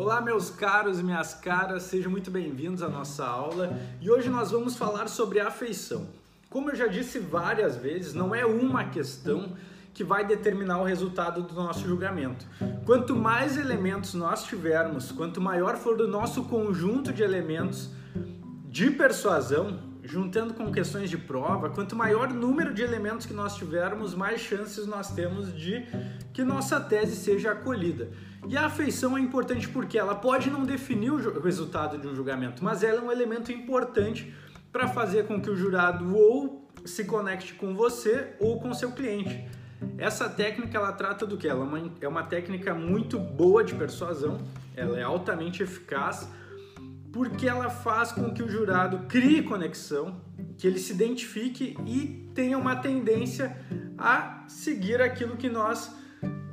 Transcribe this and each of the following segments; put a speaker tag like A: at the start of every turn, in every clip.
A: Olá, meus caros e minhas caras, sejam muito bem-vindos à nossa aula e hoje nós vamos falar sobre afeição. Como eu já disse várias vezes, não é uma questão que vai determinar o resultado do nosso julgamento. Quanto mais elementos nós tivermos, quanto maior for o nosso conjunto de elementos de persuasão, juntando com questões de prova, quanto maior número de elementos que nós tivermos, mais chances nós temos de que nossa tese seja acolhida. E a afeição é importante porque ela pode não definir o resultado de um julgamento, mas ela é um elemento importante para fazer com que o jurado ou se conecte com você ou com seu cliente. Essa técnica ela trata do que? Ela é uma, é uma técnica muito boa de persuasão, ela é altamente eficaz porque ela faz com que o jurado crie conexão, que ele se identifique e tenha uma tendência a seguir aquilo que nós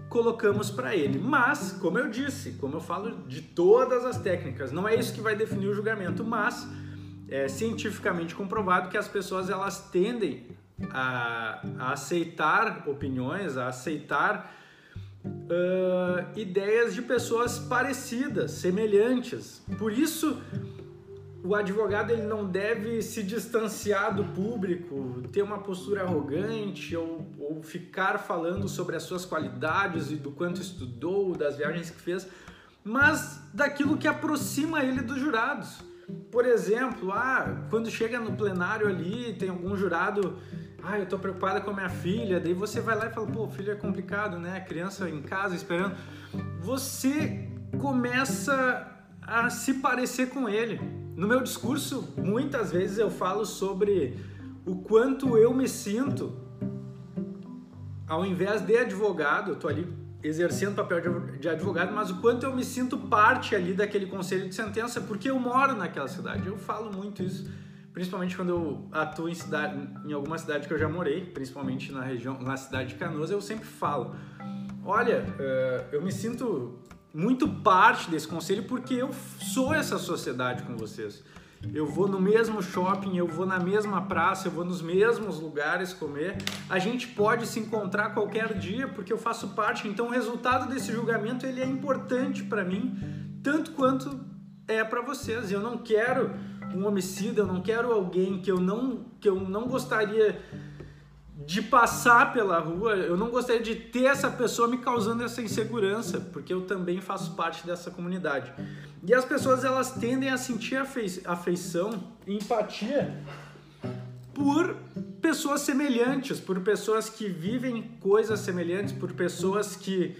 A: colocamos para ele. Mas, como eu disse, como eu falo de todas as técnicas, não é isso que vai definir o julgamento, mas é cientificamente comprovado que as pessoas elas tendem a, a aceitar opiniões, a aceitar uh, ideias de pessoas parecidas, semelhantes. Por isso, o advogado ele não deve se distanciar do público, ter uma postura arrogante ou, ou ficar falando sobre as suas qualidades e do quanto estudou, das viagens que fez, mas daquilo que aproxima ele dos jurados. Por exemplo, ah, quando chega no plenário ali, tem algum jurado ah, eu tô preocupada com a minha filha, daí você vai lá e fala, pô, filho é complicado, né? Criança em casa esperando. Você começa a se parecer com ele. No meu discurso, muitas vezes eu falo sobre o quanto eu me sinto ao invés de advogado, eu tô ali exercendo o papel de advogado, mas o quanto eu me sinto parte ali daquele conselho de sentença, porque eu moro naquela cidade. Eu falo muito isso principalmente quando eu atuo em, cidade, em alguma cidade que eu já morei, principalmente na região, na cidade de Canoas, eu sempre falo: olha, uh, eu me sinto muito parte desse conselho porque eu sou essa sociedade com vocês. Eu vou no mesmo shopping, eu vou na mesma praça, eu vou nos mesmos lugares comer. A gente pode se encontrar qualquer dia porque eu faço parte. Então, o resultado desse julgamento ele é importante para mim, tanto quanto é para vocês. Eu não quero um homicida, eu não quero alguém que eu não, que eu não gostaria de passar pela rua, eu não gostaria de ter essa pessoa me causando essa insegurança, porque eu também faço parte dessa comunidade. E as pessoas elas tendem a sentir afeição empatia por pessoas semelhantes, por pessoas que vivem coisas semelhantes, por pessoas que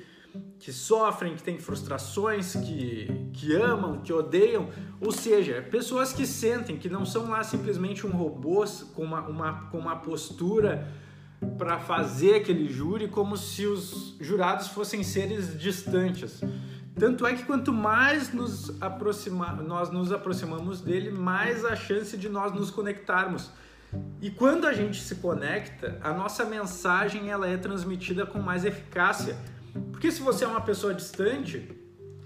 A: que sofrem, que têm frustrações, que, que amam, que odeiam, ou seja, pessoas que sentem, que não são lá simplesmente um robô com uma, uma, com uma postura para fazer aquele júri como se os jurados fossem seres distantes. Tanto é que quanto mais nos aproxima, nós nos aproximamos dele, mais a chance de nós nos conectarmos. E quando a gente se conecta, a nossa mensagem ela é transmitida com mais eficácia porque se você é uma pessoa distante,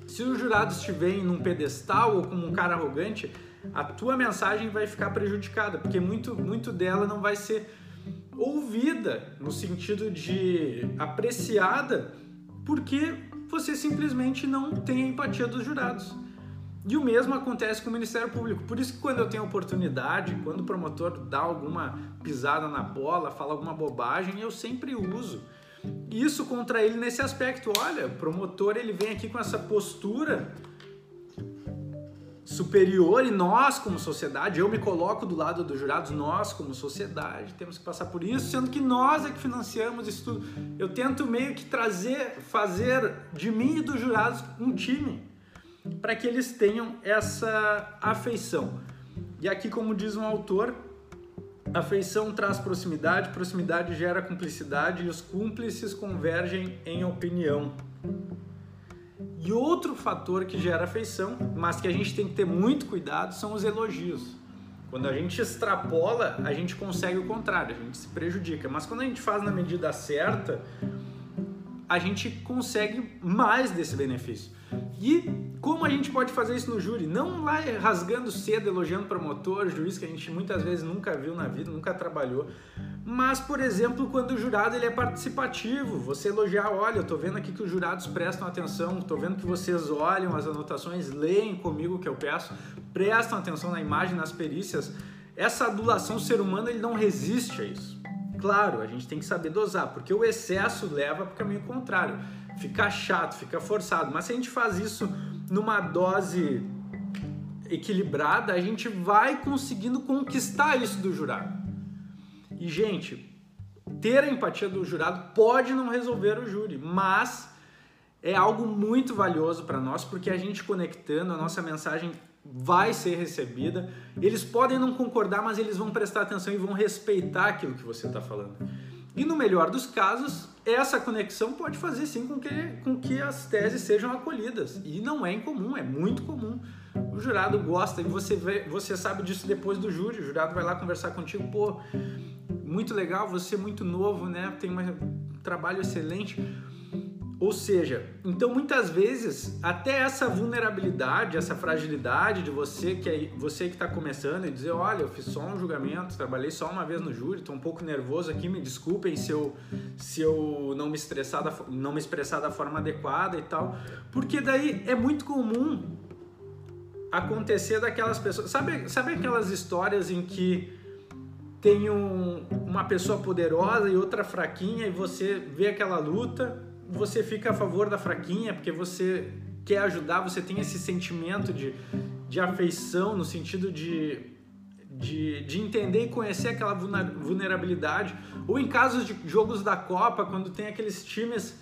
A: se os jurados estiverem num pedestal ou como um cara arrogante, a tua mensagem vai ficar prejudicada, porque muito, muito dela não vai ser ouvida no sentido de apreciada, porque você simplesmente não tem a empatia dos jurados. E o mesmo acontece com o Ministério Público. Por isso que quando eu tenho oportunidade, quando o promotor dá alguma pisada na bola, fala alguma bobagem, eu sempre uso isso contra ele nesse aspecto. Olha, o promotor ele vem aqui com essa postura superior e nós como sociedade, eu me coloco do lado dos jurados, nós como sociedade temos que passar por isso, sendo que nós é que financiamos isso tudo. Eu tento meio que trazer, fazer de mim e dos jurados um time para que eles tenham essa afeição. E aqui, como diz um autor, Afeição traz proximidade, proximidade gera cumplicidade e os cúmplices convergem em opinião. E outro fator que gera afeição, mas que a gente tem que ter muito cuidado, são os elogios. Quando a gente extrapola, a gente consegue o contrário, a gente se prejudica. Mas quando a gente faz na medida certa, a gente consegue mais desse benefício. E como a gente pode fazer isso no júri? Não lá rasgando cedo, elogiando promotor, juiz que a gente muitas vezes nunca viu na vida, nunca trabalhou, Mas, por exemplo, quando o jurado ele é participativo, você elogiar, olha, eu tô vendo aqui que os jurados prestam atenção, tô vendo que vocês olham as anotações, leem comigo o que eu peço, prestam atenção na imagem, nas perícias. Essa adulação ser humano ele não resiste a isso. Claro, a gente tem que saber dosar, porque o excesso leva para o caminho contrário. Fica chato, fica forçado. Mas se a gente faz isso numa dose equilibrada, a gente vai conseguindo conquistar isso do jurado. E, gente, ter a empatia do jurado pode não resolver o júri, mas é algo muito valioso para nós, porque a gente conectando, a nossa mensagem vai ser recebida. Eles podem não concordar, mas eles vão prestar atenção e vão respeitar aquilo que você está falando. E no melhor dos casos, essa conexão pode fazer sim com que, com que as teses sejam acolhidas. E não é incomum, é muito comum. O jurado gosta e você, vê, você sabe disso depois do júri. O jurado vai lá conversar contigo, pô, muito legal, você é muito novo, né? Tem um trabalho excelente. Ou seja, então muitas vezes até essa vulnerabilidade, essa fragilidade de você que é você que está começando e dizer, olha, eu fiz só um julgamento, trabalhei só uma vez no júri, estou um pouco nervoso aqui, me desculpem se eu se eu não me estressar da, não me expressar da forma adequada e tal, porque daí é muito comum acontecer daquelas pessoas, sabe sabe aquelas histórias em que tem um, uma pessoa poderosa e outra fraquinha e você vê aquela luta, você fica a favor da fraquinha porque você quer ajudar, você tem esse sentimento de, de afeição no sentido de, de, de entender e conhecer aquela vulnerabilidade. Ou em casos de jogos da Copa, quando tem aqueles times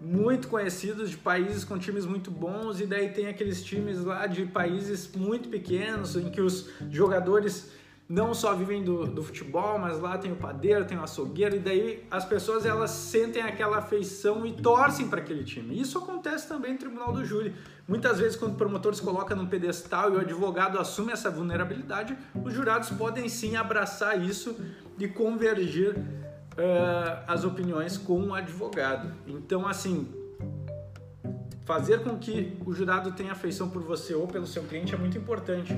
A: muito conhecidos de países com times muito bons e daí tem aqueles times lá de países muito pequenos em que os jogadores não só vivem do, do, futebol, mas lá tem o padeiro, tem o açougueiro, e daí as pessoas elas sentem aquela afeição e torcem para aquele time. Isso acontece também no tribunal do júri. Muitas vezes, quando o promotor se coloca num pedestal e o advogado assume essa vulnerabilidade, os jurados podem sim abraçar isso e convergir uh, as opiniões com o advogado. Então, assim, fazer com que o jurado tenha afeição por você ou pelo seu cliente é muito importante.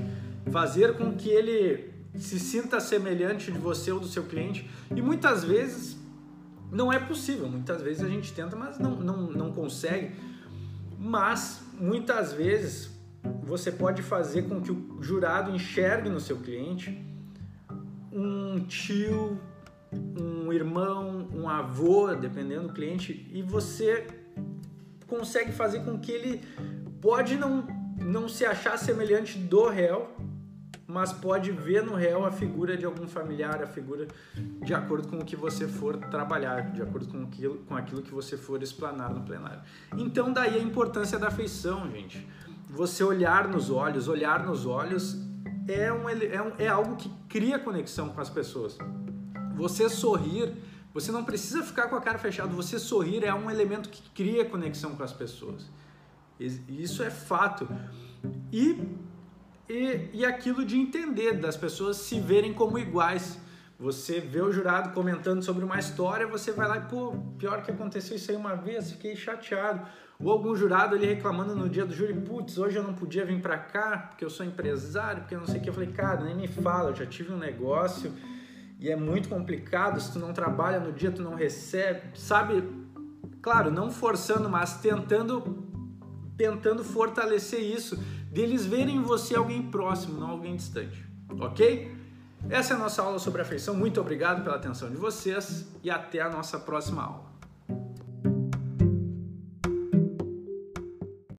A: Fazer com que ele se sinta semelhante de você ou do seu cliente. E muitas vezes não é possível, muitas vezes a gente tenta, mas não, não, não consegue. Mas muitas vezes você pode fazer com que o jurado enxergue no seu cliente um tio, um irmão, um avô, dependendo do cliente, e você consegue fazer com que ele pode não, não se achar semelhante do réu, mas pode ver no réu a figura de algum familiar, a figura de acordo com o que você for trabalhar, de acordo com aquilo, com aquilo que você for explanar no plenário. Então, daí a importância da afeição, gente. Você olhar nos olhos, olhar nos olhos é, um, é, um, é algo que cria conexão com as pessoas. Você sorrir, você não precisa ficar com a cara fechada, você sorrir é um elemento que cria conexão com as pessoas. Isso é fato. E e, e aquilo de entender, das pessoas se verem como iguais. Você vê o jurado comentando sobre uma história, você vai lá e, pô, pior que aconteceu isso aí uma vez, fiquei chateado. Ou algum jurado ali reclamando no dia do júri, putz, hoje eu não podia vir para cá porque eu sou empresário, porque eu não sei o que. Eu falei, cara, nem me fala, eu já tive um negócio e é muito complicado. Se tu não trabalha no dia, tu não recebe, sabe? Claro, não forçando, mas tentando, tentando fortalecer isso deles verem em você alguém próximo, não alguém distante. Ok? Essa é a nossa aula sobre afeição. Muito obrigado pela atenção de vocês e até a nossa próxima aula.